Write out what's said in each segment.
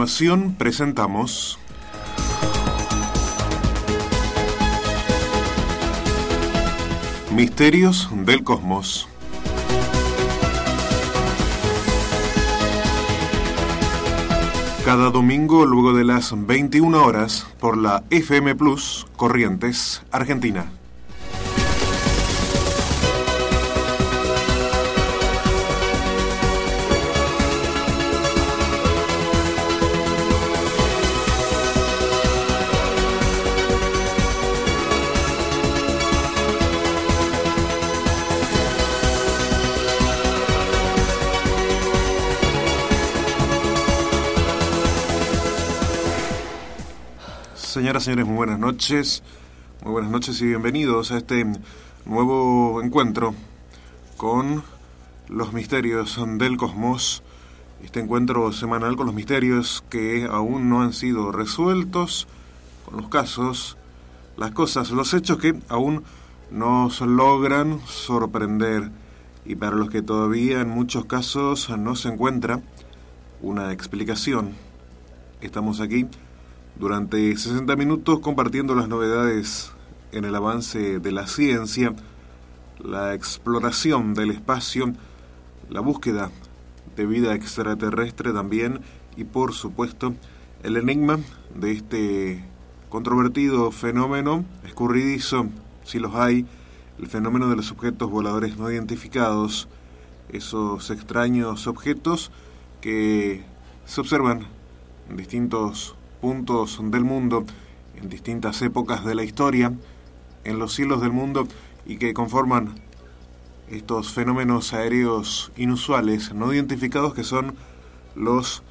continuación presentamos Misterios del Cosmos. Cada domingo luego de las 21 horas por la FM Plus Corrientes, Argentina. Señoras y señores, muy buenas noches. Muy buenas noches y bienvenidos a este nuevo encuentro con los misterios del cosmos. Este encuentro semanal con los misterios que aún no han sido resueltos, con los casos, las cosas, los hechos que aún nos logran sorprender y para los que todavía en muchos casos no se encuentra una explicación. Estamos aquí durante 60 minutos compartiendo las novedades en el avance de la ciencia, la exploración del espacio, la búsqueda de vida extraterrestre también y por supuesto el enigma de este controvertido fenómeno, escurridizo, si los hay, el fenómeno de los objetos voladores no identificados, esos extraños objetos que se observan en distintos puntos del mundo, en distintas épocas de la historia, en los cielos del mundo y que conforman estos fenómenos aéreos inusuales, no identificados, que son los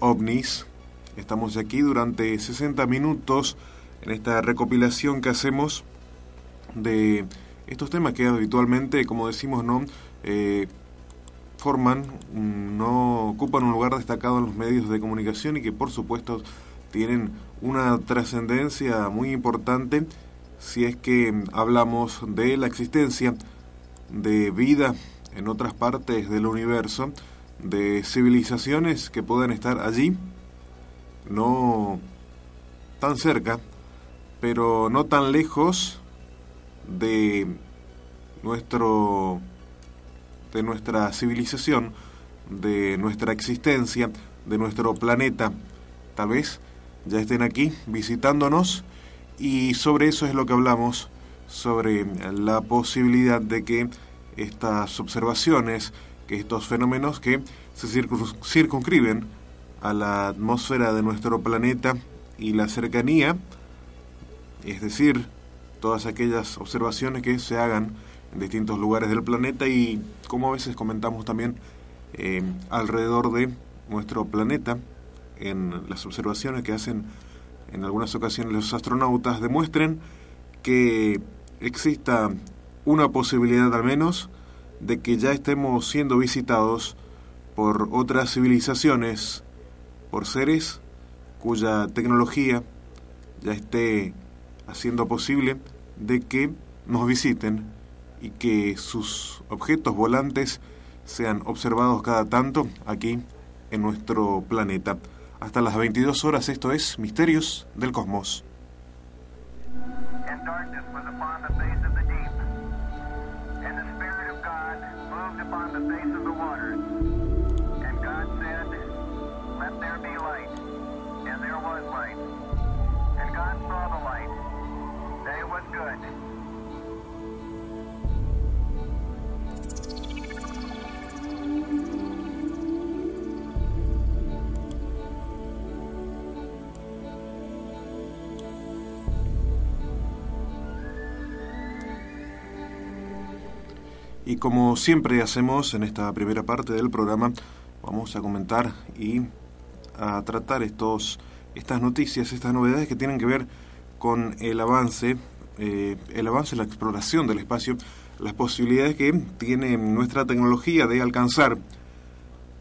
ovnis. Estamos aquí durante 60 minutos en esta recopilación que hacemos de estos temas que habitualmente, como decimos, no eh, forman, no ocupan un lugar destacado en los medios de comunicación y que por supuesto tienen una trascendencia muy importante si es que hablamos de la existencia de vida en otras partes del universo, de civilizaciones que pueden estar allí, no tan cerca, pero no tan lejos de nuestro de nuestra civilización, de nuestra existencia, de nuestro planeta. Tal vez ya estén aquí visitándonos. Y sobre eso es lo que hablamos, sobre la posibilidad de que estas observaciones, que estos fenómenos que se circunscriben a la atmósfera de nuestro planeta y la cercanía, es decir, todas aquellas observaciones que se hagan en distintos lugares del planeta y como a veces comentamos también eh, alrededor de nuestro planeta, en las observaciones que hacen en algunas ocasiones los astronautas demuestren que exista una posibilidad al menos de que ya estemos siendo visitados por otras civilizaciones, por seres cuya tecnología ya esté haciendo posible de que nos visiten y que sus objetos volantes sean observados cada tanto aquí en nuestro planeta hasta las 22 horas. Esto es Misterios del Cosmos. Y como siempre hacemos en esta primera parte del programa, vamos a comentar y a tratar estos, estas noticias, estas novedades que tienen que ver con el avance, eh, el avance, la exploración del espacio, las posibilidades que tiene nuestra tecnología de alcanzar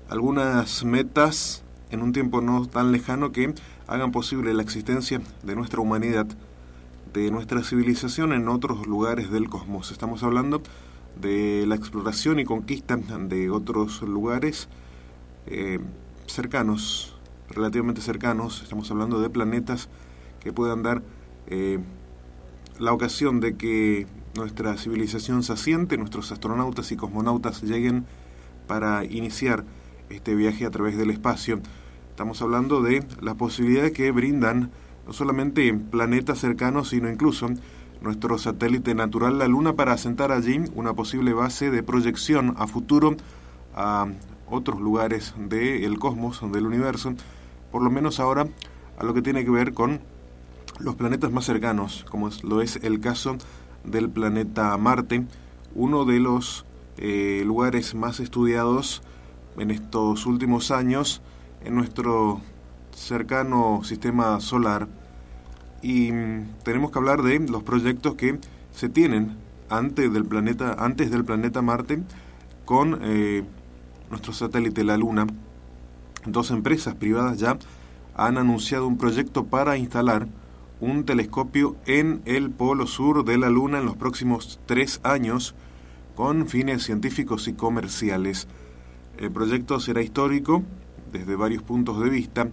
algunas metas en un tiempo no tan lejano que hagan posible la existencia de nuestra humanidad, de nuestra civilización en otros lugares del cosmos. Estamos hablando de la exploración y conquista de otros lugares eh, cercanos, relativamente cercanos, estamos hablando de planetas que puedan dar eh, la ocasión de que nuestra civilización se asiente, nuestros astronautas y cosmonautas lleguen para iniciar este viaje a través del espacio. Estamos hablando de las posibilidades que brindan no solamente planetas cercanos, sino incluso nuestro satélite natural, la Luna, para asentar allí una posible base de proyección a futuro a otros lugares del cosmos, del universo, por lo menos ahora a lo que tiene que ver con los planetas más cercanos, como lo es el caso del planeta Marte, uno de los eh, lugares más estudiados en estos últimos años en nuestro cercano sistema solar y mm, tenemos que hablar de los proyectos que se tienen antes del planeta, antes del planeta Marte con eh, nuestro satélite la Luna. Dos empresas privadas ya han anunciado un proyecto para instalar un telescopio en el polo sur de la Luna en los próximos tres años con fines científicos y comerciales. El proyecto será histórico desde varios puntos de vista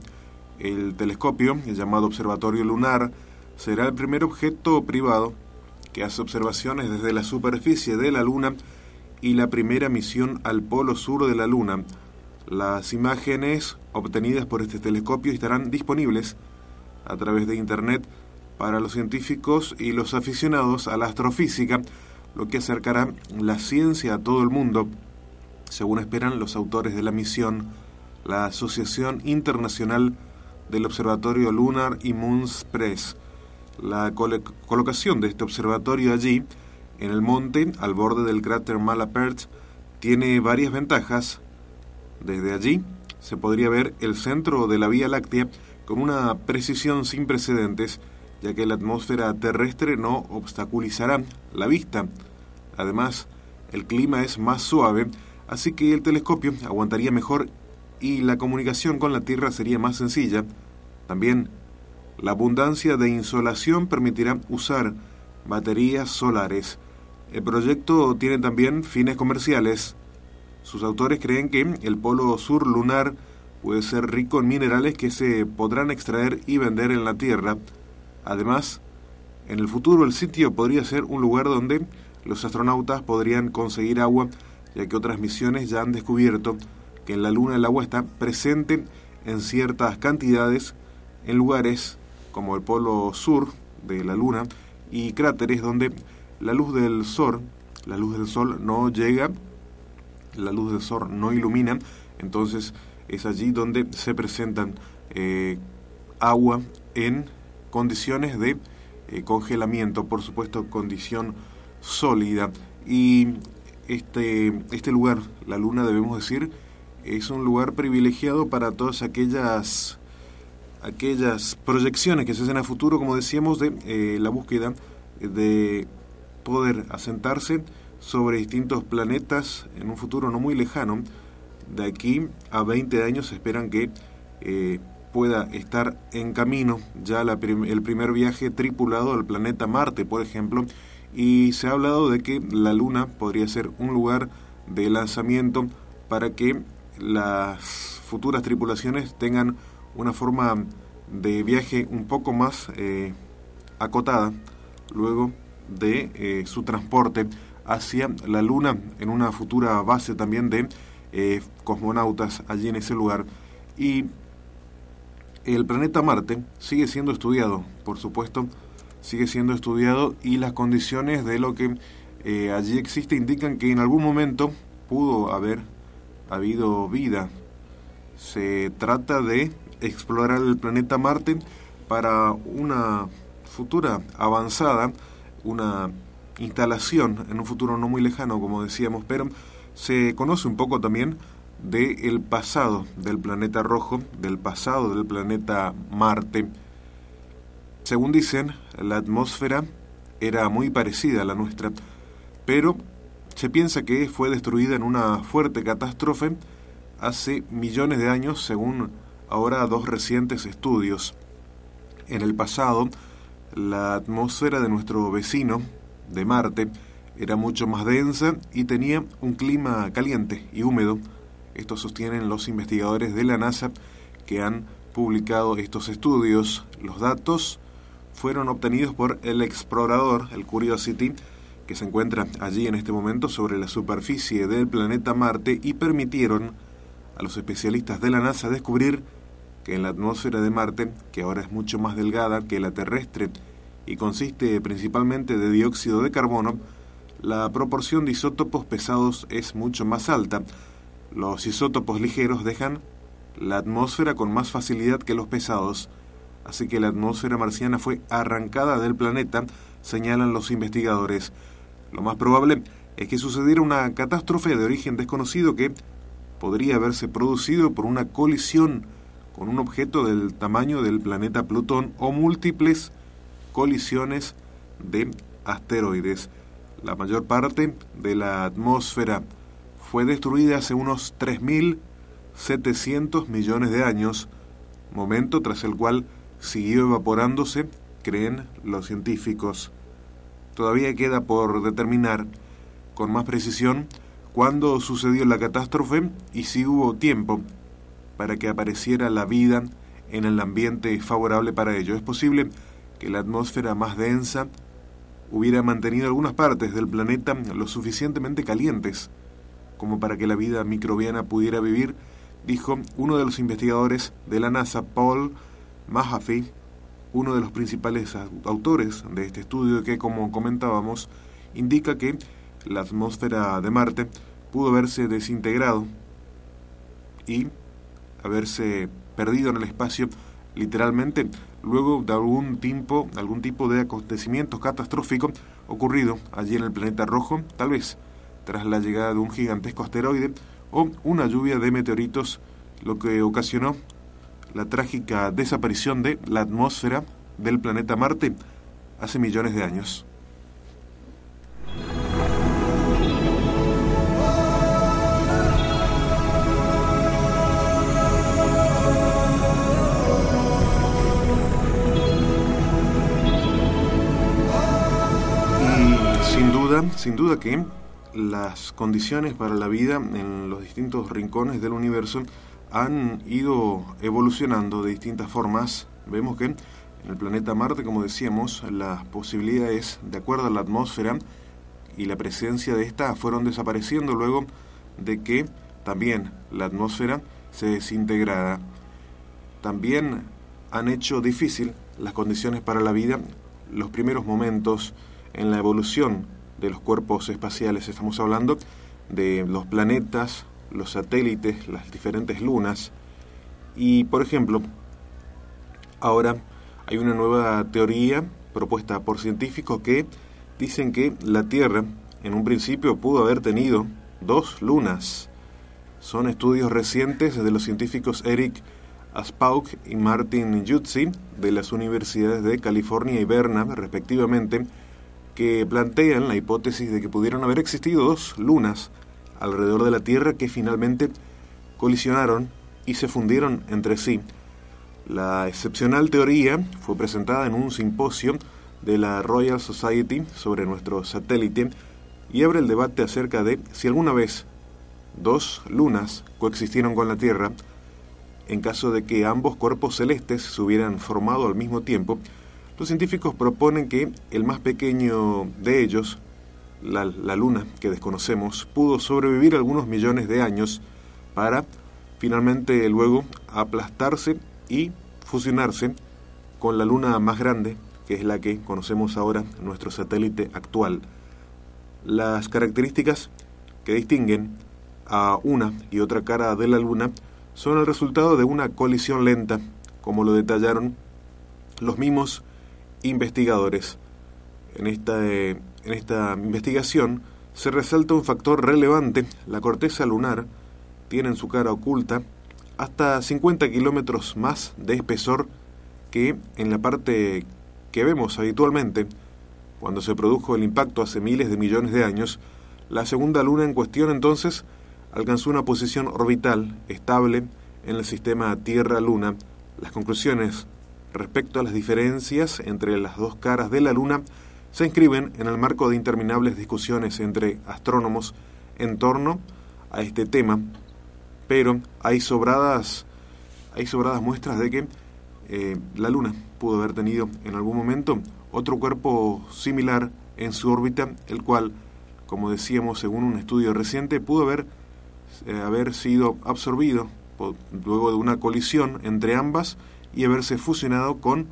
el telescopio, el llamado Observatorio Lunar, será el primer objeto privado que hace observaciones desde la superficie de la Luna y la primera misión al polo sur de la Luna. Las imágenes obtenidas por este telescopio estarán disponibles a través de Internet para los científicos y los aficionados a la astrofísica, lo que acercará la ciencia a todo el mundo, según esperan los autores de la misión, la Asociación Internacional del Observatorio Lunar y Moons Press. La colocación de este observatorio allí, en el monte, al borde del cráter Malapert, tiene varias ventajas. Desde allí se podría ver el centro de la Vía Láctea con una precisión sin precedentes, ya que la atmósfera terrestre no obstaculizará la vista. Además, el clima es más suave, así que el telescopio aguantaría mejor y la comunicación con la Tierra sería más sencilla. También, la abundancia de insolación permitirá usar baterías solares. El proyecto tiene también fines comerciales. Sus autores creen que el polo sur lunar puede ser rico en minerales que se podrán extraer y vender en la Tierra. Además, en el futuro el sitio podría ser un lugar donde los astronautas podrían conseguir agua, ya que otras misiones ya han descubierto que en la Luna el agua está presente en ciertas cantidades en lugares como el polo sur de la Luna y cráteres donde la luz del sol, la luz del sol no llega, la luz del sol no ilumina, entonces es allí donde se presentan eh, agua en condiciones de eh, congelamiento, por supuesto condición sólida. Y este, este lugar, la luna debemos decir, es un lugar privilegiado para todas aquellas aquellas proyecciones que se hacen a futuro, como decíamos, de eh, la búsqueda de poder asentarse sobre distintos planetas en un futuro no muy lejano. De aquí a 20 años esperan que eh, pueda estar en camino ya el primer viaje tripulado al planeta Marte, por ejemplo, y se ha hablado de que la Luna podría ser un lugar de lanzamiento para que las futuras tripulaciones tengan una forma de viaje un poco más eh, acotada luego de eh, su transporte hacia la Luna en una futura base también de eh, cosmonautas allí en ese lugar. Y el planeta Marte sigue siendo estudiado, por supuesto, sigue siendo estudiado y las condiciones de lo que allí existe indican que en algún momento pudo haber habido vida. Se trata de explorar el planeta Marte para una futura avanzada, una instalación en un futuro no muy lejano, como decíamos, pero se conoce un poco también del pasado del planeta rojo, del pasado del planeta Marte. Según dicen, la atmósfera era muy parecida a la nuestra, pero se piensa que fue destruida en una fuerte catástrofe hace millones de años, según ahora dos recientes estudios. En el pasado, la atmósfera de nuestro vecino, de Marte, era mucho más densa y tenía un clima caliente y húmedo. Esto sostienen los investigadores de la NASA que han publicado estos estudios. Los datos fueron obtenidos por el explorador, el Curiosity, que se encuentra allí en este momento sobre la superficie del planeta Marte y permitieron a los especialistas de la NASA descubrir que en la atmósfera de Marte, que ahora es mucho más delgada que la terrestre y consiste principalmente de dióxido de carbono, la proporción de isótopos pesados es mucho más alta. Los isótopos ligeros dejan la atmósfera con más facilidad que los pesados, así que la atmósfera marciana fue arrancada del planeta, señalan los investigadores. Lo más probable es que sucediera una catástrofe de origen desconocido que podría haberse producido por una colisión con un objeto del tamaño del planeta Plutón o múltiples colisiones de asteroides. La mayor parte de la atmósfera fue destruida hace unos 3.700 millones de años, momento tras el cual siguió evaporándose, creen los científicos. Todavía queda por determinar con más precisión cuándo sucedió la catástrofe y si hubo tiempo para que apareciera la vida en el ambiente favorable para ello. Es posible que la atmósfera más densa hubiera mantenido algunas partes del planeta lo suficientemente calientes como para que la vida microbiana pudiera vivir, dijo uno de los investigadores de la NASA, Paul Mahaffey, uno de los principales autores de este estudio que, como comentábamos, indica que la atmósfera de Marte pudo haberse desintegrado y haberse perdido en el espacio literalmente luego de algún tipo, algún tipo de acontecimiento catastrófico ocurrido allí en el planeta rojo, tal vez tras la llegada de un gigantesco asteroide o una lluvia de meteoritos, lo que ocasionó la trágica desaparición de la atmósfera del planeta Marte hace millones de años. sin duda que las condiciones para la vida en los distintos rincones del universo han ido evolucionando de distintas formas. Vemos que en el planeta Marte, como decíamos, las posibilidades, de acuerdo a la atmósfera y la presencia de esta, fueron desapareciendo luego de que también la atmósfera se desintegrara. También han hecho difícil las condiciones para la vida los primeros momentos en la evolución de los cuerpos espaciales. Estamos hablando de los planetas, los satélites, las diferentes lunas. Y, por ejemplo, ahora hay una nueva teoría propuesta por científicos que dicen que la Tierra en un principio pudo haber tenido dos lunas. Son estudios recientes de los científicos Eric Aspauk y Martin Jutzi de las universidades de California y Berna, respectivamente, que plantean la hipótesis de que pudieron haber existido dos lunas alrededor de la Tierra que finalmente colisionaron y se fundieron entre sí. La excepcional teoría fue presentada en un simposio de la Royal Society sobre nuestro satélite y abre el debate acerca de si alguna vez dos lunas coexistieron con la Tierra, en caso de que ambos cuerpos celestes se hubieran formado al mismo tiempo, los científicos proponen que el más pequeño de ellos, la, luna que desconocemos, pudo sobrevivir algunos millones de años para finalmente luego aplastarse y fusionarse con la luna más grande que es la que conocemos ahora, nuestro satélite actual. Las características que distinguen a una y otra cara de la Luna son el resultado de una colisión lenta, como lo detallaron los mismos investigadores. En esta, en esta investigación se resalta un factor relevante. La corteza lunar tiene en su cara oculta hasta 50 kilómetros más de espesor que en la parte que vemos habitualmente. Cuando se produjo el impacto hace miles de millones de años, la segunda luna en cuestión entonces alcanzó una posición orbital estable en el sistema Tierra-Luna. Las conclusiones respecto a las diferencias entre las dos caras de la Luna se inscriben en el marco de interminables discusiones entre astrónomos en torno a este tema, pero hay sobradas, hay sobradas muestras de que eh, la Luna pudo haber tenido en algún momento otro cuerpo similar en su órbita, el cual, como decíamos según un estudio reciente, pudo haber, eh, haber sido absorbido luego de una colisión entre ambas y haberse fusionado con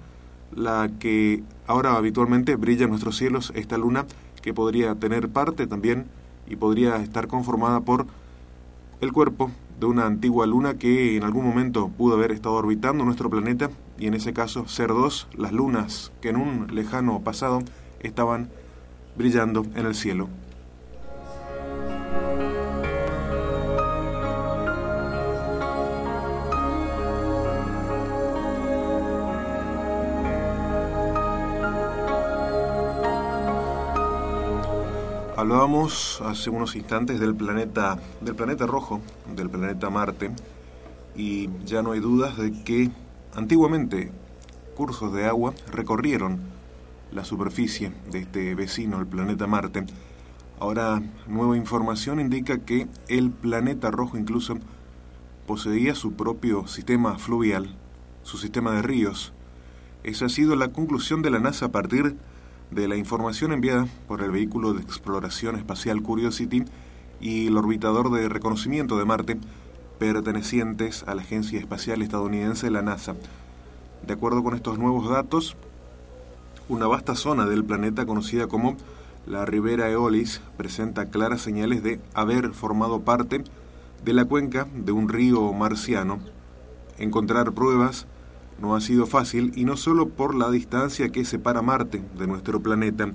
la que ahora habitualmente brilla en nuestros cielos, esta luna que podría tener parte también y podría estar conformada por el cuerpo de una antigua luna que en algún momento pudo haber estado orbitando nuestro planeta y en ese caso ser dos las lunas que en un lejano pasado estaban brillando en el cielo. Hablábamos hace unos instantes del planeta, del planeta rojo, del planeta Marte, y ya no hay dudas de que antiguamente cursos de agua recorrieron la superficie de este vecino, el planeta Marte. Ahora, nueva información indica que el planeta rojo incluso poseía su propio sistema fluvial, su sistema de ríos. Esa ha sido la conclusión de la NASA a partir de de la información enviada por el vehículo de exploración espacial Curiosity y el orbitador de reconocimiento de Marte pertenecientes a la Agencia Espacial Estadounidense, la NASA. De acuerdo con estos nuevos datos, una vasta zona del planeta conocida como la Ribera Eolis presenta claras señales de haber formado parte de la cuenca de un río marciano. Encontrar pruebas no ha sido fácil y no solo por la distancia que separa Marte de nuestro planeta,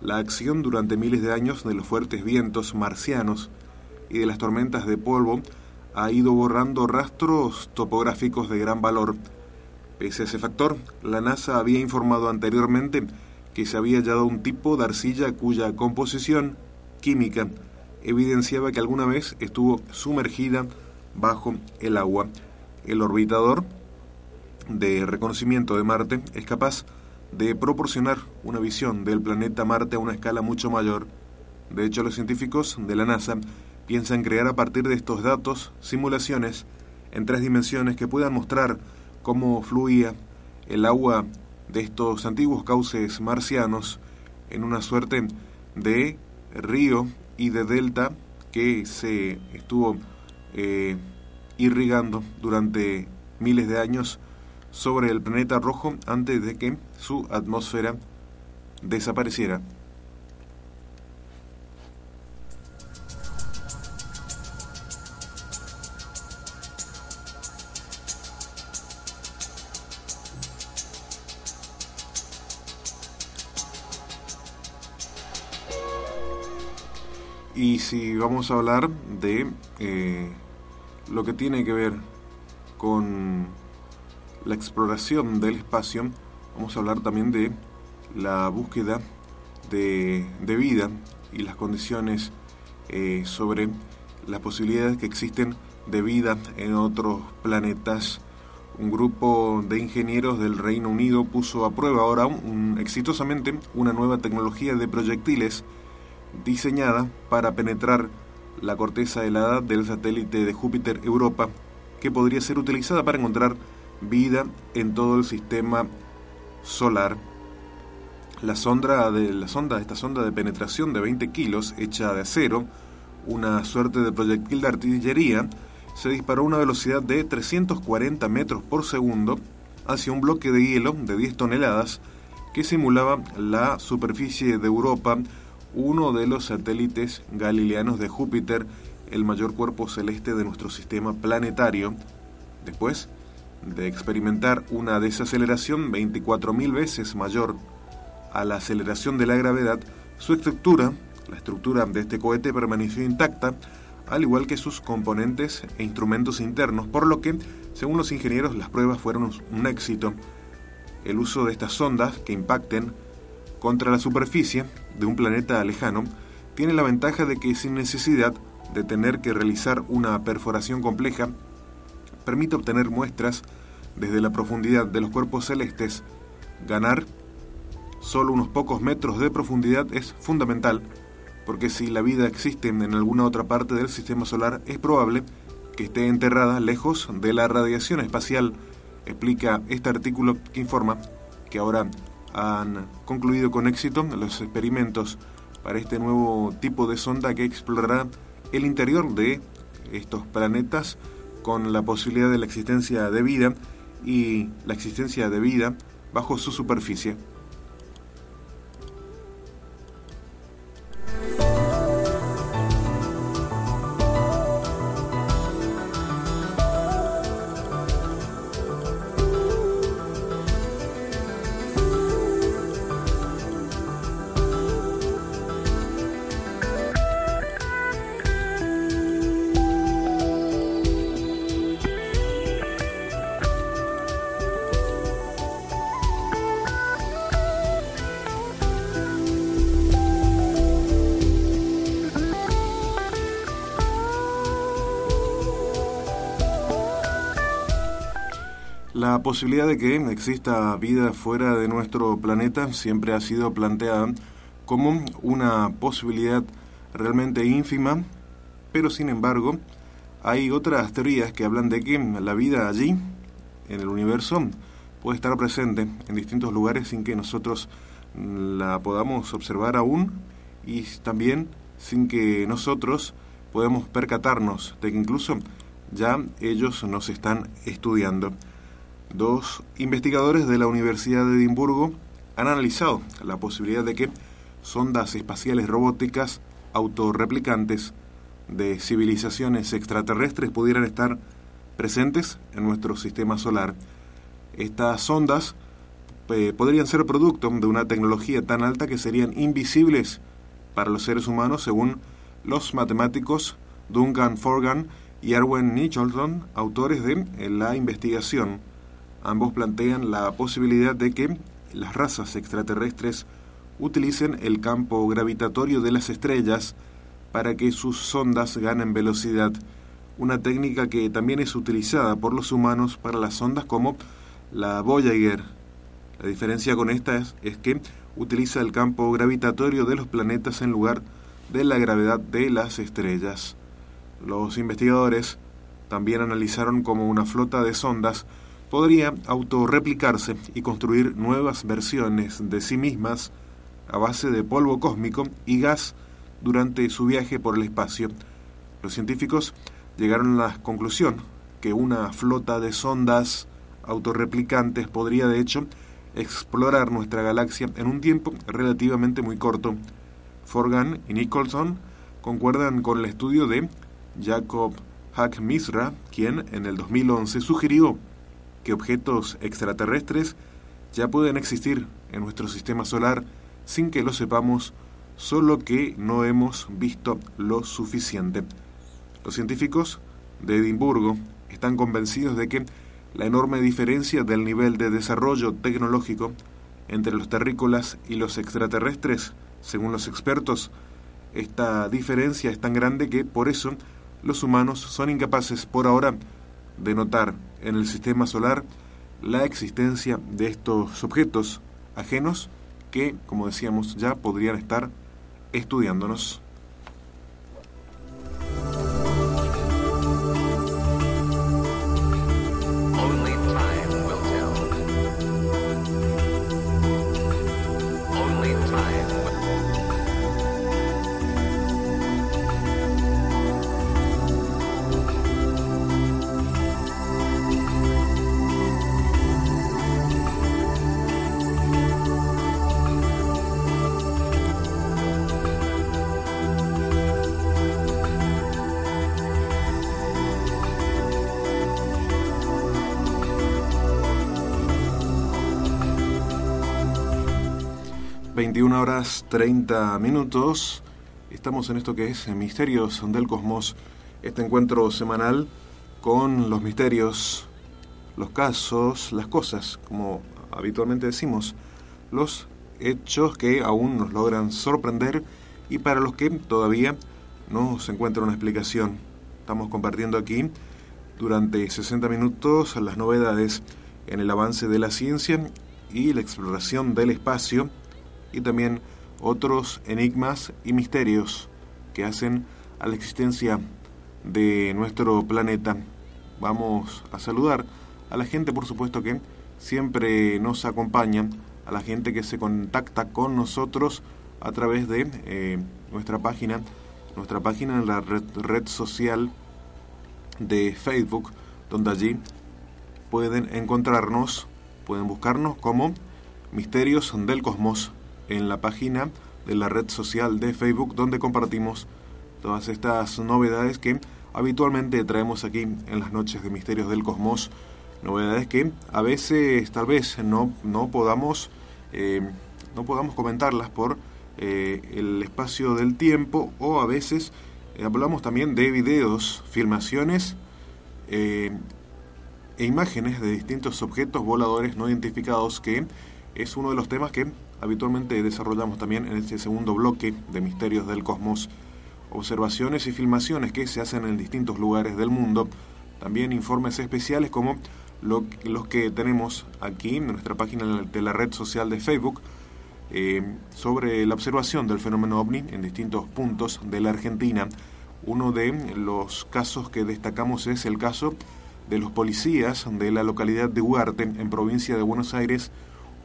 la acción durante miles de años de los fuertes vientos marcianos y de las tormentas de polvo ha ido borrando rastros topográficos de gran valor. Pese a ese factor, la NASA había informado anteriormente que se había hallado un tipo de arcilla cuya composición química evidenciaba que alguna vez estuvo sumergida bajo el agua. El orbitador de reconocimiento de Marte es capaz de proporcionar una visión del planeta Marte a una escala mucho mayor. De hecho, los científicos de la NASA piensan crear a partir de estos datos simulaciones en tres dimensiones que puedan mostrar cómo fluía el agua de estos antiguos cauces marcianos en una suerte de río y de delta que se estuvo eh, irrigando durante miles de años sobre el planeta rojo antes de que su atmósfera desapareciera. Y si vamos a hablar de eh, lo que tiene que ver con la exploración del espacio, vamos a hablar también de la búsqueda de, vida y las condiciones eh, sobre las posibilidades que existen de vida en otros planetas. Un grupo de ingenieros del Reino Unido puso a prueba ahora exitosamente una nueva tecnología de proyectiles diseñada para penetrar la corteza helada del satélite de Júpiter Europa, que podría ser utilizada para encontrar vida en todo el sistema solar. La sonda de esta sonda de penetración de 20 kilos, hecha de acero, una suerte de proyectil de artillería, se disparó a una velocidad de 340 metros por segundo hacia un bloque de hielo de 10 toneladas que simulaba la superficie de Europa, uno de los satélites galileanos de Júpiter, el mayor cuerpo celeste de nuestro sistema planetario. Después de experimentar una desaceleración 24.000 veces mayor a la aceleración de la gravedad, su estructura, la estructura de este cohete permaneció intacta, al igual que sus componentes e instrumentos internos, por lo que, según los ingenieros, las pruebas fueron un éxito. El uso de estas sondas que impacten contra la superficie de un planeta lejano tiene la ventaja de que sin necesidad de tener que realizar una perforación compleja, permite obtener muestras desde la profundidad de los cuerpos celestes. Ganar solo unos pocos metros de profundidad es fundamental, porque si la vida existe en alguna otra parte del sistema solar, es probable que esté enterrada lejos de la radiación espacial, explica este artículo que informa que ahora han concluido con éxito los experimentos para este nuevo tipo de sonda que explorará el interior de estos planetas con la posibilidad de la existencia de vida y la existencia de vida bajo su superficie. Posibilidad de que exista vida fuera de nuestro planeta siempre ha sido planteada como una posibilidad realmente ínfima, pero sin embargo hay otras teorías que hablan de que la vida allí, en el universo, puede estar presente en distintos lugares sin que nosotros la podamos observar aún y también sin que nosotros podamos percatarnos de que incluso ya ellos nos están estudiando. Dos investigadores de la Universidad de Edimburgo han analizado la posibilidad de que sondas espaciales robóticas autorreplicantes de civilizaciones extraterrestres pudieran estar presentes en nuestro sistema solar. Estas sondas eh, podrían ser producto de una tecnología tan alta que serían invisibles para los seres humanos según los matemáticos Duncan Forgan y Erwin Nicholson, autores de la investigación. Ambos plantean la posibilidad de que las razas extraterrestres utilicen el campo gravitatorio de las estrellas para que sus sondas ganen velocidad, una técnica que también es utilizada por los humanos para las sondas como la Voyager. La diferencia con esta es, es que utiliza el campo gravitatorio de los planetas en lugar de la gravedad de las estrellas. Los investigadores también analizaron como una flota de sondas podría autorreplicarse y construir nuevas versiones de sí mismas a base de polvo cósmico y gas durante su viaje por el espacio. Los científicos llegaron a la conclusión que una flota de sondas autorreplicantes podría de hecho explorar nuestra galaxia en un tiempo relativamente muy corto. Forgan y Nicholson concuerdan con el estudio de Jacob Hack Misra, quien en el 2011 sugirió que objetos extraterrestres ya pueden existir en nuestro sistema solar sin que lo sepamos, solo que no hemos visto lo suficiente. Los científicos de Edimburgo están convencidos de que la enorme diferencia del nivel de desarrollo tecnológico entre los terrícolas y los extraterrestres, según los expertos, esta diferencia es tan grande que por eso los humanos son incapaces por ahora de notar en el sistema solar la existencia de estos objetos ajenos que, como decíamos, ya podrían estar estudiándonos. 21 horas 30 minutos. Estamos en esto que es Misterios del Cosmos, este encuentro semanal con los misterios, los casos, las cosas, como habitualmente decimos, los hechos que aún nos logran sorprender y para los que todavía no se encuentra una explicación. Estamos compartiendo aquí durante 60 minutos las novedades en el avance de la ciencia y la exploración del espacio y también otros enigmas y misterios que hacen a la existencia de nuestro planeta. Vamos a saludar a la gente, por supuesto, que siempre nos acompaña, a la gente que se contacta con nosotros a través de eh, nuestra página, nuestra página en la red, red social de Facebook, donde allí pueden encontrarnos, pueden buscarnos como Misterios del Cosmos en la página de la red social de Facebook donde compartimos todas estas novedades que habitualmente traemos aquí en las noches de Misterios del Cosmos. Novedades que a veces tal vez no, no, podamos, eh, no podamos comentarlas por eh, el espacio del tiempo o a veces eh, hablamos también de videos, filmaciones e imágenes de distintos objetos voladores no identificados que es uno de los temas que habitualmente desarrollamos también en este segundo bloque de Misterios del Cosmos. Observaciones y filmaciones que se hacen en distintos lugares del mundo. También informes especiales como los que tenemos aquí en nuestra página de la red social de Facebook eh, sobre la observación del fenómeno ovni en distintos puntos de la Argentina. Uno de los casos que destacamos es el caso de los policías de la localidad de Huarte, en provincia de Buenos Aires,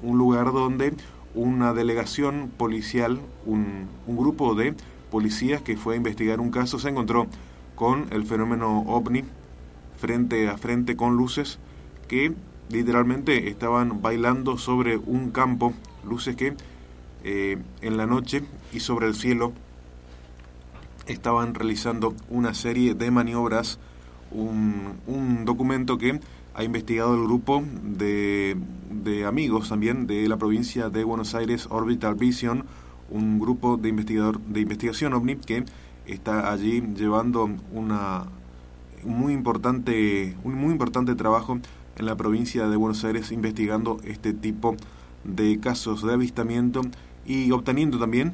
un lugar donde una delegación policial, un, grupo de policías que fue a investigar un caso, se encontró con el fenómeno ovni frente a frente con luces que literalmente estaban bailando sobre un campo, luces que eh, en la noche y sobre el cielo estaban realizando una serie de maniobras, un, un documento que ha investigado el grupo de, de, amigos también de la provincia de Buenos Aires, Orbital Vision, un grupo de, investigador, de investigación OVNI que está allí llevando una, un, muy importante, un muy importante trabajo en la provincia de Buenos Aires investigando este tipo de casos de avistamiento y obteniendo también,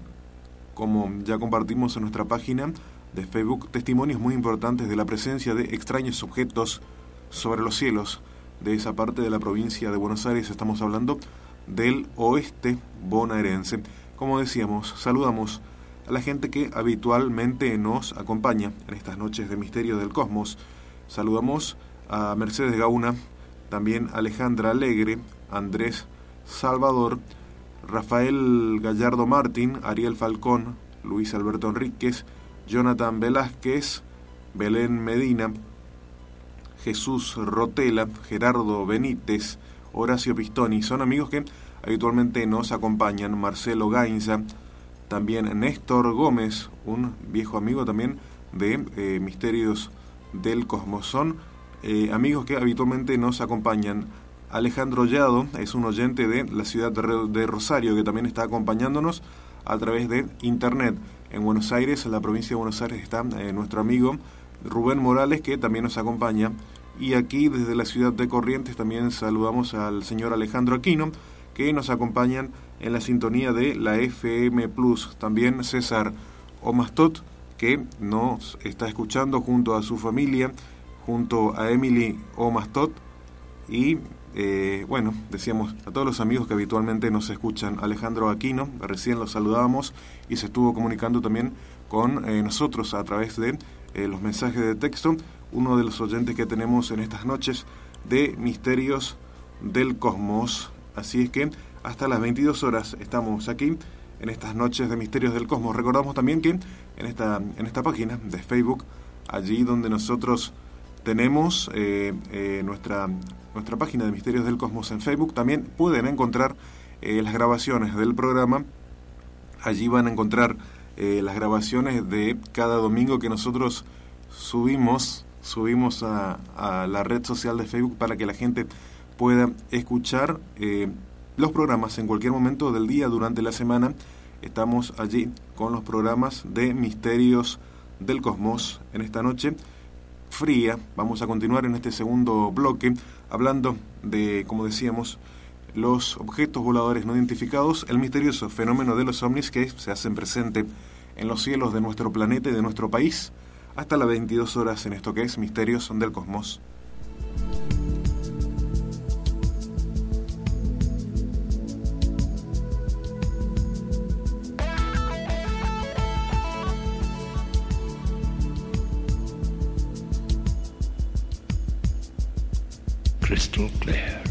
como ya compartimos en nuestra página de Facebook, testimonios muy importantes de la presencia de extraños objetos sobre los cielos de esa parte de la provincia de Buenos Aires. Estamos hablando del oeste bonaerense. Como decíamos, saludamos a la gente que habitualmente nos acompaña en estas noches de Misterio del Cosmos. Saludamos a Mercedes Gauna, también Alejandra Alegre, Andrés Salvador, Rafael Gallardo Martín, Ariel Falcón, Luis Alberto Enríquez, Jonathan Velázquez, Belén Medina, Jesús Rotela, Gerardo Benítez, Horacio Pistoni. Son amigos que habitualmente nos acompañan. Marcelo Gainza, también Néstor Gómez, un viejo amigo también de eh, Misterios del Cosmos. Son eh, amigos que habitualmente nos acompañan. Alejandro Llado es un oyente de la ciudad de Rosario que también está acompañándonos a través de internet. En Buenos Aires, en la provincia de Buenos Aires, está eh, nuestro amigo Rubén Morales, que también nos acompaña. Y aquí desde la ciudad de Corrientes también saludamos al señor Alejandro Aquino, que nos acompañan en la sintonía de la FM Plus. También César Omastot, que nos está escuchando junto a su familia, junto a Emily Omastot. Y eh, bueno, decíamos a todos los amigos que habitualmente nos escuchan, Alejandro Aquino, recién los saludábamos y se estuvo comunicando también con eh, nosotros a través de eh, los mensajes de texto, uno de los oyentes que tenemos en estas noches de Misterios del Cosmos. Así es que hasta las 22 horas estamos aquí en estas noches de Misterios del Cosmos. Recordamos también que en esta, en esta página de Facebook, allí donde nosotros tenemos eh, eh, nuestra, nuestra página de Misterios del Cosmos en Facebook, también pueden encontrar las grabaciones del programa. Allí van a encontrar eh, las grabaciones de cada domingo que nosotros subimos, subimos a, la red social de Facebook para que la gente pueda escuchar eh, los programas en cualquier momento del día durante la semana. Estamos allí con los programas de Misterios del Cosmos en esta noche fría. Vamos a continuar en este segundo bloque hablando de, como decíamos, los objetos voladores no identificados, el misterioso fenómeno de los ovnis que se hacen presente en los cielos de nuestro planeta y de nuestro país, hasta las 22 horas en esto que es Misterios del Cosmos. Crystal Clear.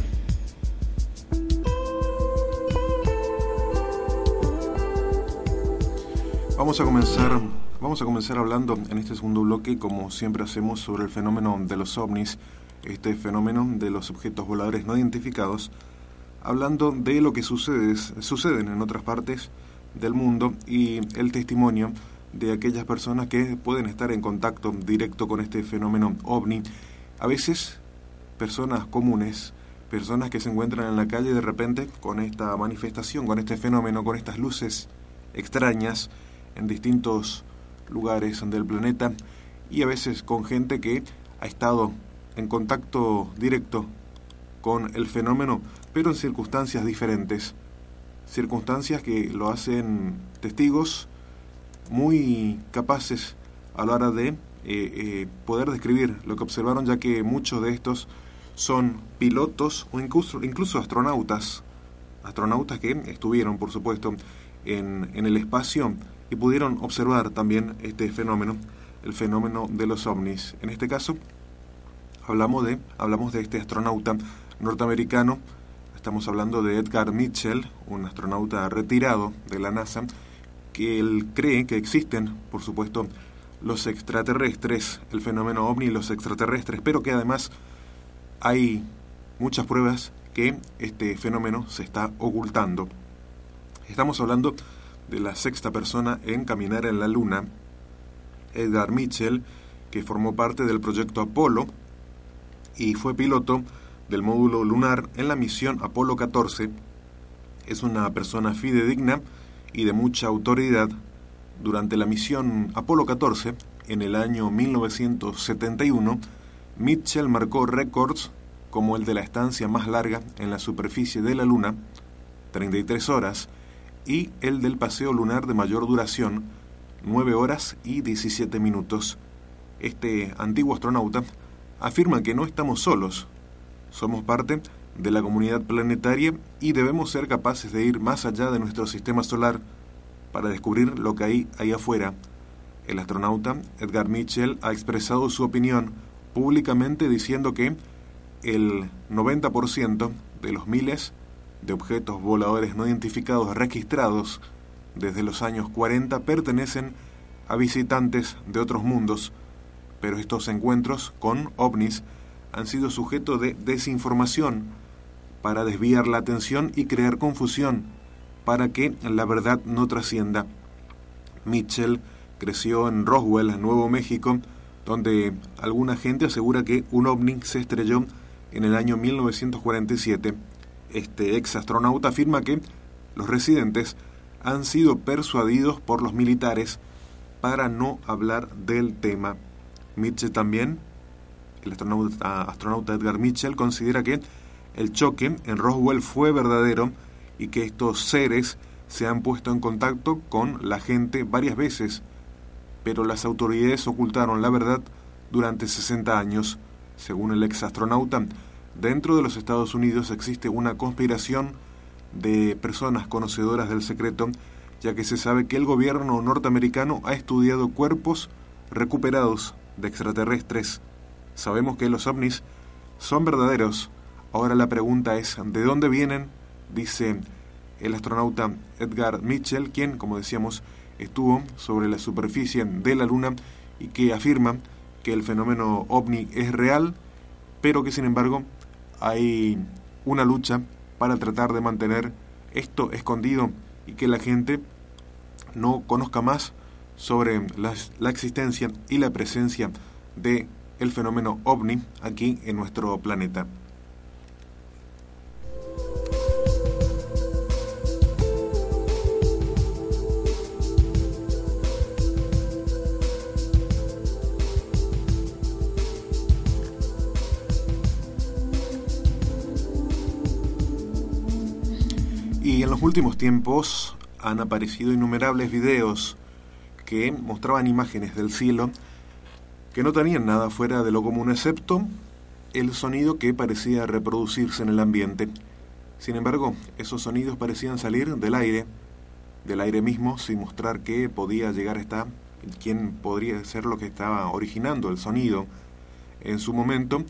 Vamos a comenzar, vamos a comenzar hablando en este segundo bloque, como siempre hacemos, sobre el fenómeno de los ovnis, este fenómeno de los objetos voladores no identificados, hablando de lo que sucede, suceden en otras partes del mundo y el testimonio de aquellas personas que pueden estar en contacto directo con este fenómeno ovni. A veces personas comunes, personas que se encuentran en la calle de repente con esta manifestación, con este fenómeno, con estas luces extrañas en distintos lugares del planeta y a veces con gente que ha estado en contacto directo con el fenómeno, pero en circunstancias diferentes, circunstancias que lo hacen testigos muy capaces a la hora de eh, eh, poder describir lo que observaron, ya que muchos de estos son pilotos o incluso, incluso astronautas, astronautas que estuvieron, por supuesto, en, en el espacio y pudieron observar también este fenómeno, el fenómeno de los ovnis. En este caso, hablamos de, hablamos de este astronauta norteamericano, estamos hablando de Edgar Mitchell, un astronauta retirado de la NASA, que él cree que existen, por supuesto, los extraterrestres, el fenómeno ovni y los extraterrestres, pero que además hay muchas pruebas que este fenómeno se está ocultando. Estamos hablando de la sexta persona en caminar en la Luna, Edgar Mitchell, que formó parte del proyecto Apolo y fue piloto del módulo lunar en la misión Apolo 14. Es una persona fidedigna y de mucha autoridad. Durante la misión Apolo 14, en el año 1971, Mitchell marcó récords como el de la estancia más larga en la superficie de la Luna, 33 horas, y el del paseo lunar de mayor duración, 9 horas y 17 minutos. Este antiguo astronauta afirma que no estamos solos, somos parte de la comunidad planetaria y debemos ser capaces de ir más allá de nuestro sistema solar para descubrir lo que hay ahí afuera. El astronauta Edgar Mitchell ha expresado su opinión públicamente diciendo que el 90% de los miles de objetos voladores no identificados registrados desde los años 40 pertenecen a visitantes de otros mundos, pero estos encuentros con ovnis han sido sujeto de desinformación para desviar la atención y crear confusión para que la verdad no trascienda. Mitchell creció en Roswell, Nuevo México, donde alguna gente asegura que un ovni se estrelló en el año 1947. Este ex astronauta afirma que los residentes han sido persuadidos por los militares para no hablar del tema. Mitchell también, el astronauta, astronauta Edgar Mitchell, considera que el choque en Roswell fue verdadero y que estos seres se han puesto en contacto con la gente varias veces pero las autoridades ocultaron la verdad durante 60 años. Según el ex astronauta, dentro de los Estados Unidos existe una conspiración de personas conocedoras del secreto, ya que se sabe que el gobierno norteamericano ha estudiado cuerpos recuperados de extraterrestres. Sabemos que los ovnis son verdaderos. Ahora la pregunta es, ¿de dónde vienen? Dice el astronauta Edgar Mitchell, quien, como decíamos, estuvo sobre la superficie de la Luna y que afirma que el fenómeno ovni es real, pero que sin embargo hay una lucha para tratar de mantener esto escondido y que la gente no conozca más sobre la, existencia y la presencia de el fenómeno ovni aquí en nuestro planeta. Los últimos tiempos han aparecido innumerables videos que mostraban imágenes del cielo que no tenían nada fuera de lo común excepto el sonido que parecía reproducirse en el ambiente. Sin embargo, esos sonidos parecían salir del aire, del aire mismo, sin mostrar que podía llegar hasta quién podría ser lo que estaba originando el sonido. En su momento,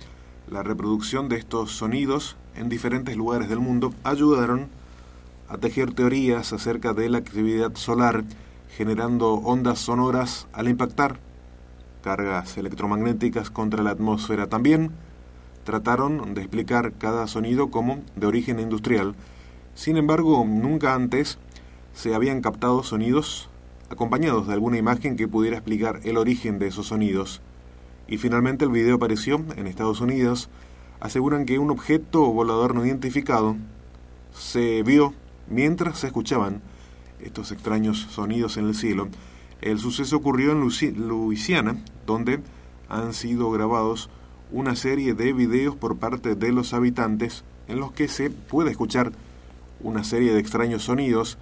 la reproducción de estos sonidos en diferentes lugares del mundo ayudaron a tejer teorías acerca de la actividad solar, generando ondas sonoras al impactar, cargas electromagnéticas contra la atmósfera. También trataron de explicar cada sonido como de origen industrial. Sin embargo, nunca antes se habían captado sonidos acompañados de alguna imagen que pudiera explicar el origen de esos sonidos. Y finalmente el video apareció en Estados Unidos. Aseguran que un objeto volador no identificado se vio Mientras se escuchaban estos extraños sonidos en el cielo, el suceso ocurrió en Luisiana, donde han sido grabados una serie de videos por parte de los habitantes en los que se puede escuchar una serie de extraños sonidos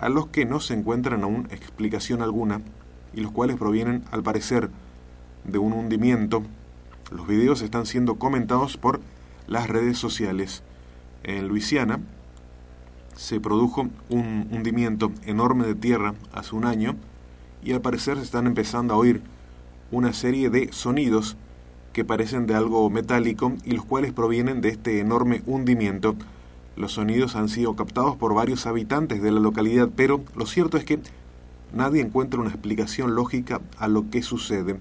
a los que no se encuentran aún explicación alguna y los cuales provienen al parecer de un hundimiento. Los videos están siendo comentados por las redes sociales. En Luisiana, se produjo un hundimiento enorme de tierra hace un año y al parecer se están empezando a oír una serie de sonidos que parecen de algo metálico y los cuales provienen de este enorme hundimiento. Los sonidos han sido captados por varios habitantes de la localidad, pero lo cierto es que nadie encuentra una explicación lógica a lo que sucede.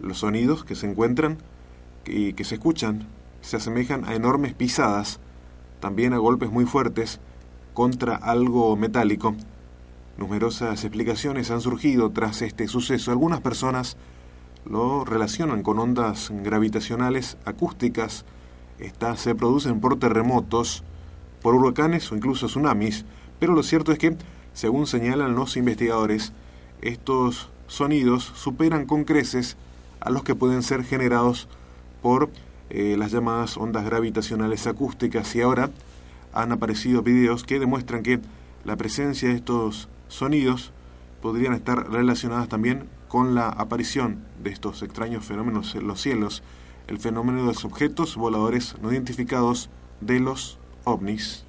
Los sonidos que se encuentran y que se escuchan se asemejan a enormes pisadas, también a golpes muy fuertes, contra algo metálico. Numerosas explicaciones han surgido tras este suceso. Algunas personas lo relacionan con ondas gravitacionales acústicas. Estas se producen por terremotos, por huracanes o incluso tsunamis. Pero lo cierto es que, según señalan los investigadores, estos sonidos superan con creces a los que pueden ser generados por eh, las llamadas ondas gravitacionales acústicas y ahora han aparecido videos que demuestran que la presencia de estos sonidos podrían estar relacionadas también con la aparición de estos extraños fenómenos en los cielos, el fenómeno de los objetos voladores no identificados de los ovnis.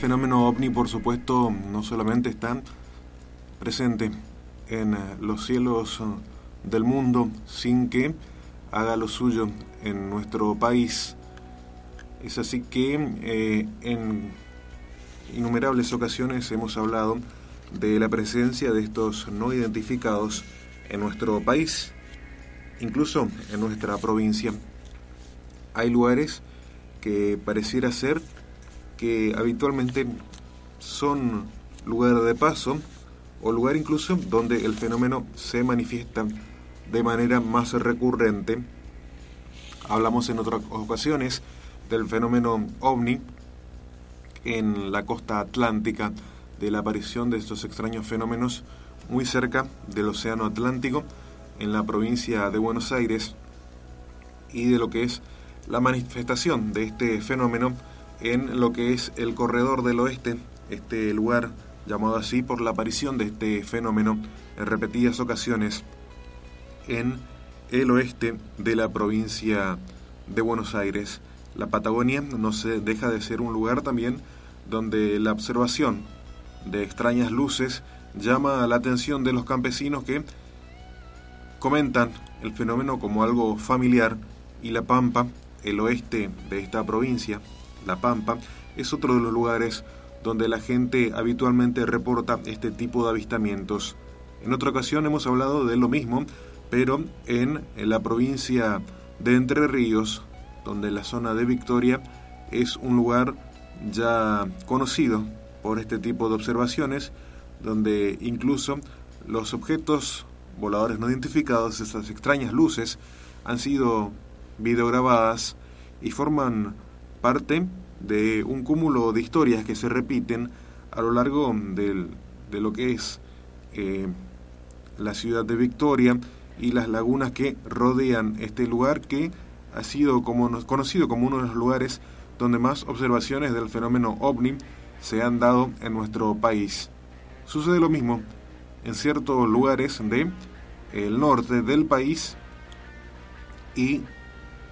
Fenómeno ovni, por supuesto, no solamente está presente en eh, los cielos eh, del mundo sin que haga lo suyo en nuestro país. Es así que eh, en innumerables ocasiones hemos hablado de la presencia de estos no identificados en nuestro país, incluso en nuestra provincia. Hay lugares que pareciera ser que habitualmente son lugar de paso o lugar incluso donde el fenómeno se manifiesta de manera más recurrente. Hablamos en otras ocasiones del fenómeno ovni en la costa atlántica, de la aparición de estos extraños fenómenos muy cerca del Océano Atlántico, en la provincia de Buenos Aires, y de lo que es la manifestación de este fenómeno en lo que es el corredor del oeste, este lugar llamado así por la aparición de este fenómeno en repetidas ocasiones en el oeste de la provincia de Buenos Aires. La Patagonia no se deja de ser un lugar también donde la observación de extrañas luces llama la atención de los campesinos que comentan el fenómeno como algo familiar y La Pampa, el oeste de esta provincia, La Pampa, es otro de los lugares donde la gente habitualmente reporta este tipo de avistamientos. En otra ocasión hemos hablado de lo mismo, pero en, la provincia de Entre Ríos, donde la zona de Victoria es un lugar ya conocido por este tipo de observaciones, donde incluso los objetos voladores no identificados, estas extrañas luces, han sido videograbadas y forman parte de un cúmulo de historias que se repiten a lo largo de lo que es eh, la ciudad de Victoria y las lagunas que rodean este lugar que ha sido como, conocido como uno de los lugares donde más observaciones del fenómeno ovni se han dado en nuestro país. Sucede lo mismo en ciertos lugares de el norte del país y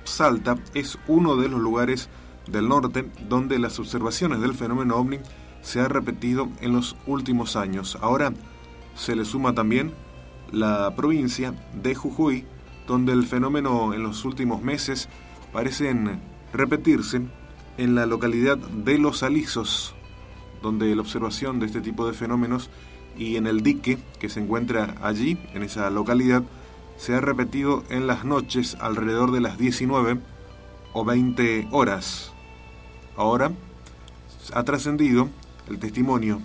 Salta es uno de los lugares del norte donde las observaciones del fenómeno ovni se ha repetido en los últimos años. Ahora se le suma también la provincia de Jujuy, donde el fenómeno en los últimos meses parecen repetirse en la localidad de Los Alisos, donde la observación de este tipo de fenómenos y en el dique que se encuentra allí, en esa localidad, se ha repetido en las noches alrededor de las 19 o 20 horas. Ahora ha trascendido el testimonio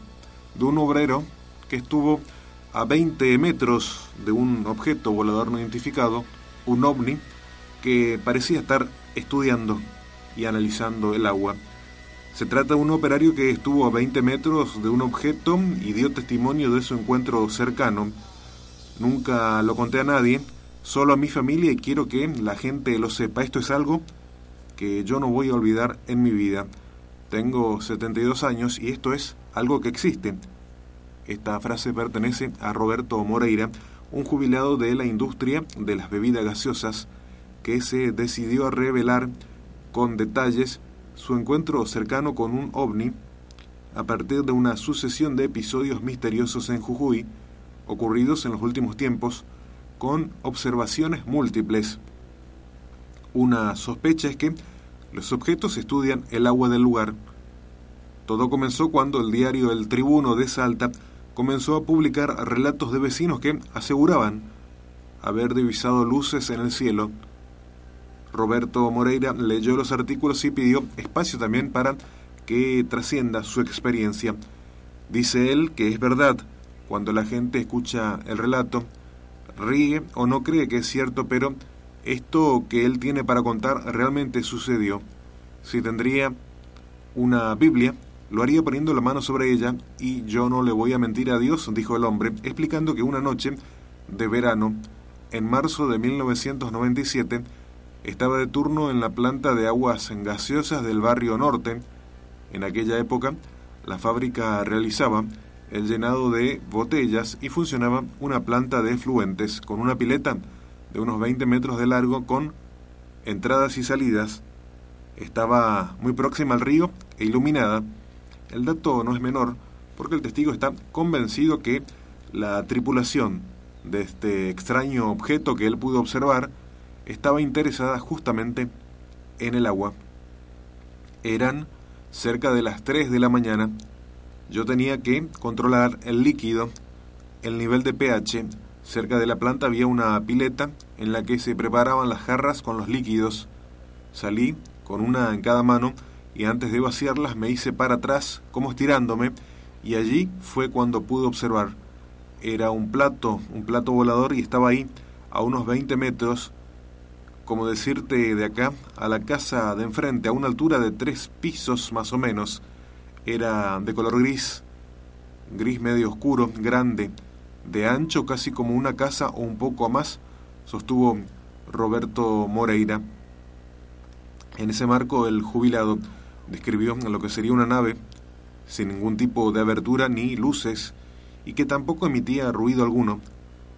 de un obrero que estuvo a 20 metros de un objeto volador no identificado, un ovni, que parecía estar estudiando y analizando el agua. Se trata de un operario que estuvo a 20 metros de un objeto y dio testimonio de su encuentro cercano. Nunca lo conté a nadie, solo a mi familia y quiero que la gente lo sepa. Esto es algo yo no voy a olvidar en mi vida. Tengo 72 años y esto es algo que existe. Esta frase pertenece a Roberto Moreira, un jubilado de la industria de las bebidas gaseosas, que se decidió a revelar con detalles su encuentro cercano con un ovni a partir de una sucesión de episodios misteriosos en Jujuy, ocurridos en los últimos tiempos, con observaciones múltiples. Una sospecha es que los objetos estudian el agua del lugar. Todo comenzó cuando el diario El Tribuno de Salta comenzó a publicar relatos de vecinos que aseguraban haber divisado luces en el cielo. Roberto Moreira leyó los artículos y pidió espacio también para que trascienda su experiencia. Dice él que es verdad, cuando la gente escucha el relato, ríe o no cree que es cierto, pero esto que él tiene para contar realmente sucedió. Si tendría una Biblia, lo haría poniendo la mano sobre ella, y yo no le voy a mentir a Dios, dijo el hombre, explicando que una noche de verano, en marzo de 1997, estaba de turno en la planta de aguas gaseosas del barrio norte. En aquella época, la fábrica realizaba el llenado de botellas y funcionaba una planta de fluentes con una pileta de unos 20 metros de largo con entradas y salidas. Estaba muy próxima al río e iluminada el dato no es menor porque el testigo está convencido que la tripulación de este extraño objeto que él pudo observar estaba interesada justamente en el agua. Eran cerca de las 3 de la mañana. Yo tenía que controlar el líquido, el nivel de pH. Cerca de la planta había una pileta en la que se preparaban las jarras con los líquidos. Salí con una en cada mano y antes de vaciarlas me hice para atrás como estirándome y allí fue cuando pude observar. Era un plato, un plato volador y estaba ahí a unos 20 metros, como decirte de acá a la casa de enfrente, a una altura de tres pisos más o menos. Era de color gris, gris medio oscuro, grande, de ancho casi como una casa o un poco a más, sostuvo Roberto Moreira. En ese marco el jubilado describió lo que sería una nave sin ningún tipo de abertura ni luces y que tampoco emitía ruido alguno.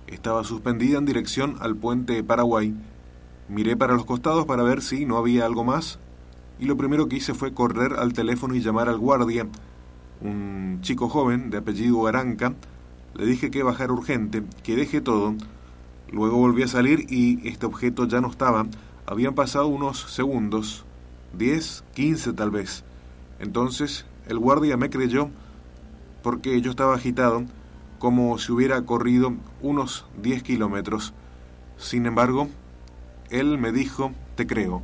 Estaba suspendida en dirección al puente Paraguay. Miré para los costados para ver si no había algo más y lo primero que hice fue correr al teléfono y llamar al guardia, un chico joven de apellido Aranca. Le dije que bajara urgente, que deje todo. Luego volví a salir y este objeto ya no estaba Habían pasado unos segundos, 10, 15 tal vez. Entonces el guardia me creyó porque yo estaba agitado como si hubiera corrido unos 10 kilómetros. Sin embargo, él me dijo, te creo.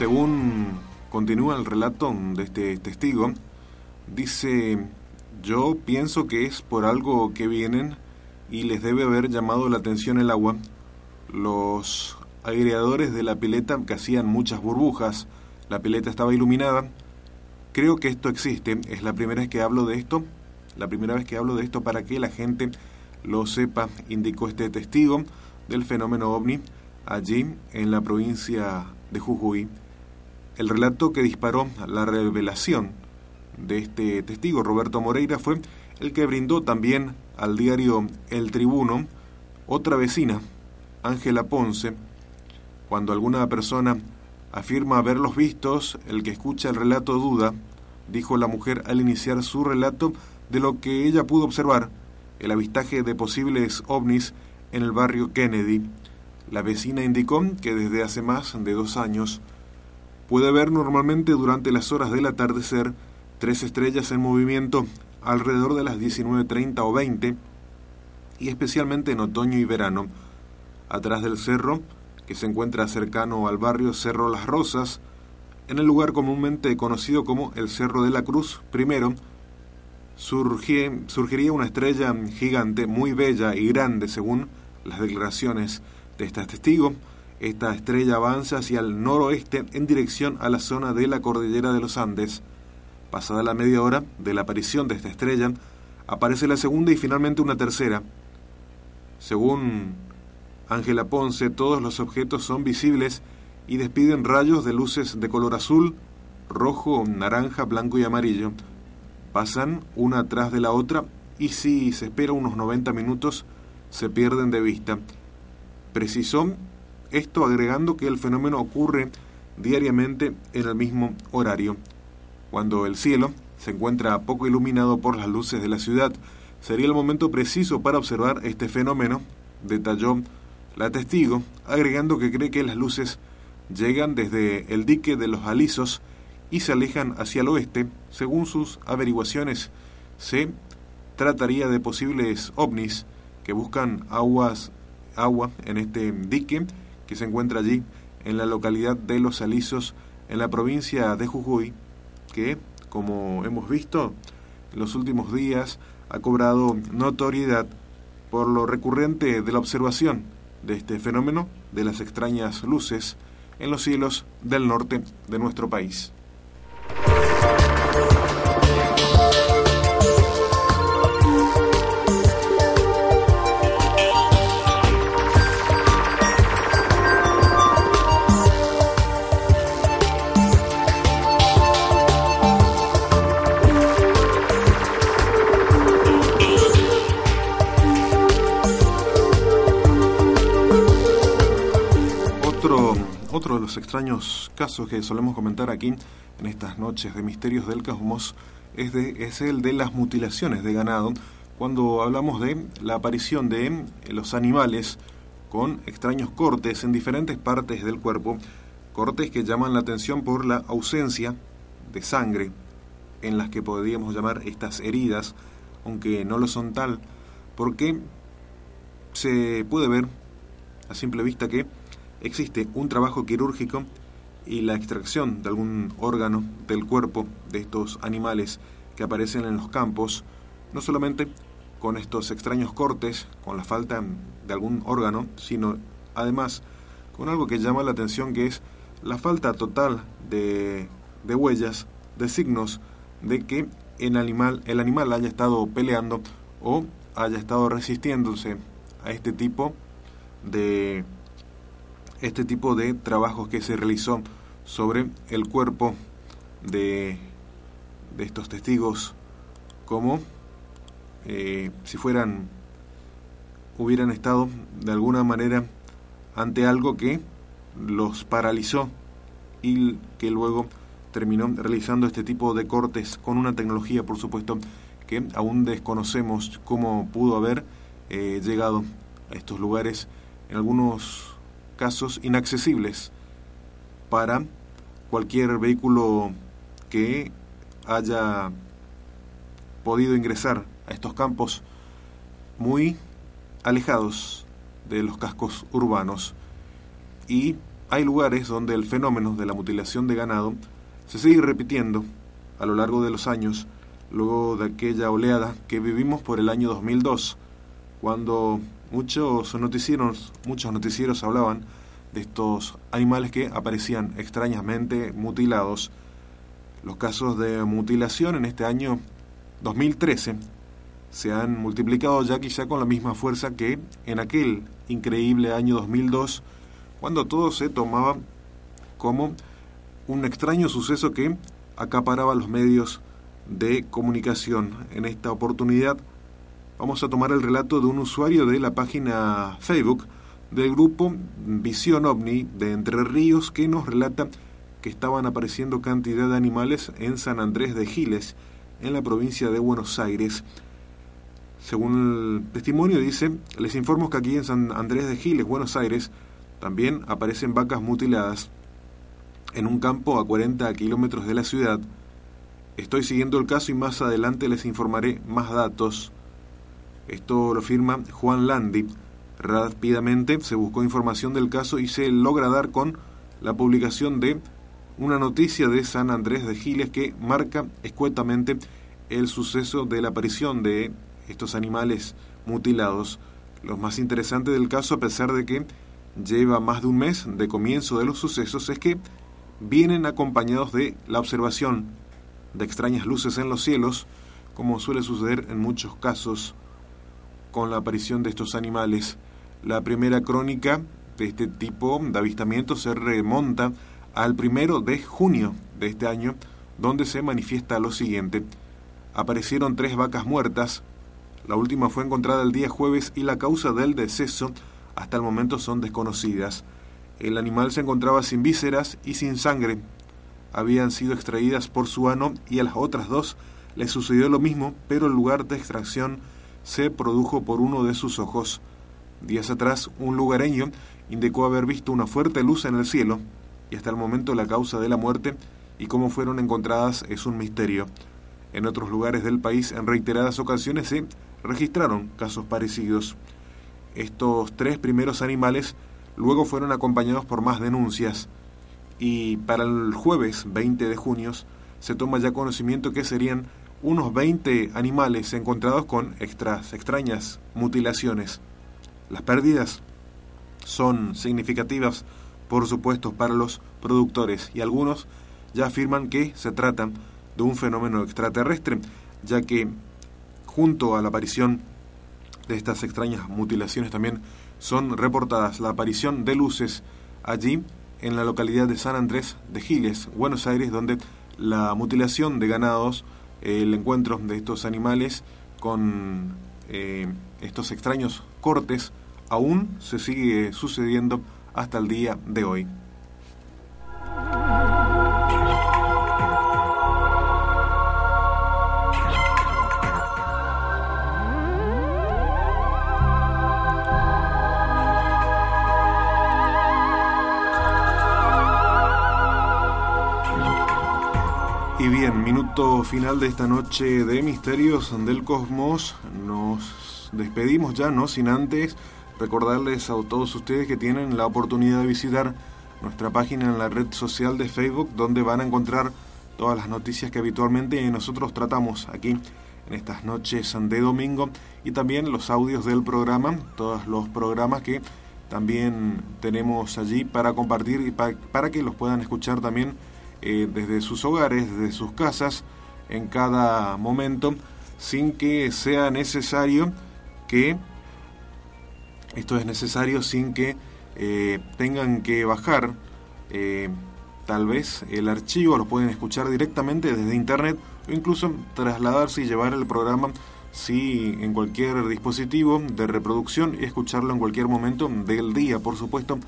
Según continúa el relato de este testigo, dice, yo pienso que es por algo que vienen y les debe haber llamado la atención el agua. Los agregadores de la pileta que hacían muchas burbujas, la pileta estaba iluminada. Creo que esto existe, es la primera vez que hablo de esto, la primera vez que hablo de esto para que la gente lo sepa, indicó este testigo del fenómeno ovni allí en la provincia de Jujuy. El relato que disparó la revelación de este testigo, Roberto Moreira, fue el que brindó también al diario El Tribuno otra vecina, Ángela Ponce. Cuando alguna persona afirma haberlos vistos, el que escucha el relato duda, dijo la mujer al iniciar su relato de lo que ella pudo observar, el avistaje de posibles ovnis en el barrio Kennedy. La vecina indicó que desde hace más de dos años puede ver normalmente durante las horas del atardecer tres estrellas en movimiento alrededor de las 19.30 o 20 y especialmente en otoño y verano. Atrás del cerro, que se encuentra cercano al barrio Cerro Las Rosas, en el lugar comúnmente conocido como el Cerro de la Cruz, primero, surgiría una estrella gigante muy bella y grande según las declaraciones de este testigo, esta estrella avanza hacia el noroeste en dirección a la zona de la cordillera de los Andes. Pasada la media hora de la aparición de esta estrella, aparece la segunda y finalmente una tercera. Según Ángela Ponce, todos los objetos son visibles y despiden rayos de luces de color azul, rojo, naranja, blanco y amarillo. Pasan una tras de la otra y si se espera unos 90 minutos se pierden de vista. Precisó esto agregando que el fenómeno ocurre diariamente en el mismo horario. Cuando el cielo se encuentra poco iluminado por las luces de la ciudad, sería el momento preciso para observar este fenómeno, detalló la testigo, agregando que cree que las luces llegan desde el dique de los alisos y se alejan hacia el oeste. Según sus averiguaciones, se trataría de posibles ovnis que buscan aguas, agua en este dique que se encuentra allí en la localidad de Los Alisos, en la provincia de Jujuy, que, como hemos visto en los últimos días, ha cobrado notoriedad por lo recurrente de la observación de este fenómeno de las extrañas luces en los cielos del norte de nuestro país. Los extraños casos que solemos comentar aquí en estas noches de misterios del cosmos es, el de las mutilaciones de ganado, cuando hablamos de la aparición de los animales con extraños cortes en diferentes partes del cuerpo, cortes que llaman la atención por la ausencia de sangre, en las que podríamos llamar estas heridas, aunque no lo son tal, porque se puede ver a simple vista que existe un trabajo quirúrgico y la extracción de algún órgano del cuerpo de estos animales que aparecen en los campos, no solamente con estos extraños cortes, con la falta de algún órgano, sino además con algo que llama la atención que es la falta total de, de huellas, de signos de que animal, el animal haya estado peleando o haya estado resistiéndose a este tipo de este tipo de trabajos que se realizó sobre el cuerpo de, de estos testigos como eh, si fueran hubieran estado de alguna manera ante algo que los paralizó y que luego terminó realizando este tipo de cortes con una tecnología por supuesto que aún desconocemos cómo pudo haber eh, llegado a estos lugares, en algunos casos inaccesibles para cualquier vehículo que haya podido ingresar a estos campos muy alejados de los cascos urbanos. Y hay lugares donde el fenómeno de la mutilación de ganado se sigue repitiendo a lo largo de los años, luego de aquella oleada que vivimos por el año 2002, cuando muchos noticieros, muchos noticieros hablaban de estos animales que aparecían extrañamente mutilados. Los casos de mutilación en este año 2013 se han multiplicado ya quizá con la misma fuerza que en aquel increíble año 2002, cuando todo se tomaba como un extraño suceso que acaparaba los medios de comunicación. En esta oportunidad vamos a tomar el relato de un usuario de la página Facebook del grupo Visión OVNI de Entre Ríos que nos relata que estaban apareciendo cantidad de animales en San Andrés de Giles, en la provincia de Buenos Aires. Según el testimonio dice, les informo que aquí en San Andrés de Giles, Buenos Aires, también aparecen vacas mutiladas en un campo a 40 kilómetros de la ciudad. Estoy siguiendo el caso y más adelante les informaré más datos. Esto lo firma Juan Landi. Rápidamente se buscó información del caso y se logra dar con la publicación de una noticia de San Andrés de Giles que marca escuetamente el suceso de la aparición de estos animales mutilados. Lo más interesante del caso, a pesar de que lleva más de un mes de comienzo de los sucesos, es que vienen acompañados de la observación de extrañas luces en los cielos, como suele suceder en muchos casos con la aparición de estos animales. La primera crónica de este tipo de avistamiento se remonta al primero de junio de este año, donde se manifiesta lo siguiente. Aparecieron tres vacas muertas. La última fue encontrada el día jueves y la causa del deceso hasta el momento son desconocidas. El animal se encontraba sin vísceras y sin sangre. Habían sido extraídas por su ano y a las otras dos le sucedió lo mismo, pero el lugar de extracción se produjo por uno de sus ojos. Días atrás, un lugareño indicó haber visto una fuerte luz en el cielo y hasta el momento la causa de la muerte y cómo fueron encontradas es un misterio. En otros lugares del país en reiteradas ocasiones se registraron casos parecidos. Estos tres primeros animales luego fueron acompañados por más denuncias y para el jueves 20 de junio se toma ya conocimiento que serían unos 20 animales encontrados con extras, extrañas mutilaciones. Las pérdidas son significativas por supuesto, para los productores y algunos ya afirman que se trata de un fenómeno extraterrestre, ya que junto a la aparición de estas extrañas mutilaciones también son reportadas la aparición de luces allí en la localidad de San Andrés de Giles, Buenos Aires, donde la mutilación de ganados, el encuentro de estos animales con eh, estos extraños cortes, aún se sigue sucediendo hasta el día de hoy. Y bien, minuto final de esta noche de Misterios del Cosmos. Nos despedimos ya, no sin antes recordarles a todos ustedes que tienen la oportunidad de visitar nuestra página en la red social de Facebook, donde van a encontrar todas las noticias que habitualmente nosotros tratamos aquí en estas noches de domingo y también los audios del programa, todos los programas que también tenemos allí para compartir y para, que los puedan escuchar también eh, desde sus hogares, desde sus casas, en cada momento, sin que sea necesario que esto es necesario sin que eh, tengan que bajar eh, tal vez el archivo, lo pueden escuchar directamente desde internet o incluso trasladarse y llevar el programa si en cualquier dispositivo de reproducción y escucharlo en cualquier momento del día, por supuesto.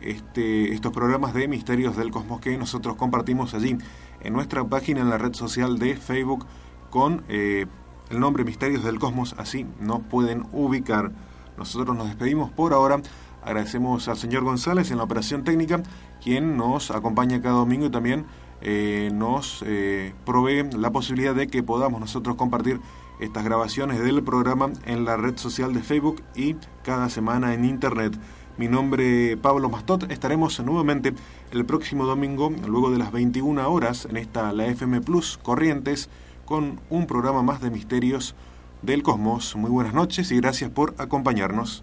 Este, estos programas de Misterios del Cosmos que nosotros compartimos allí en nuestra página en la red social de Facebook con eh, el nombre Misterios del Cosmos, así nos pueden ubicar. Nosotros nos despedimos por ahora. Agradecemos al señor González en la operación técnica, quien nos acompaña cada domingo y también eh, nos eh, provee la posibilidad de que podamos nosotros compartir estas grabaciones del programa en la red social de Facebook y cada semana en Internet. Mi nombre es Pablo Mastot. Estaremos nuevamente el próximo domingo, luego de las 21 horas, en esta la FM Plus Corrientes, con un programa más de misterios del cosmos. Muy buenas noches y gracias por acompañarnos.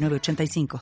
85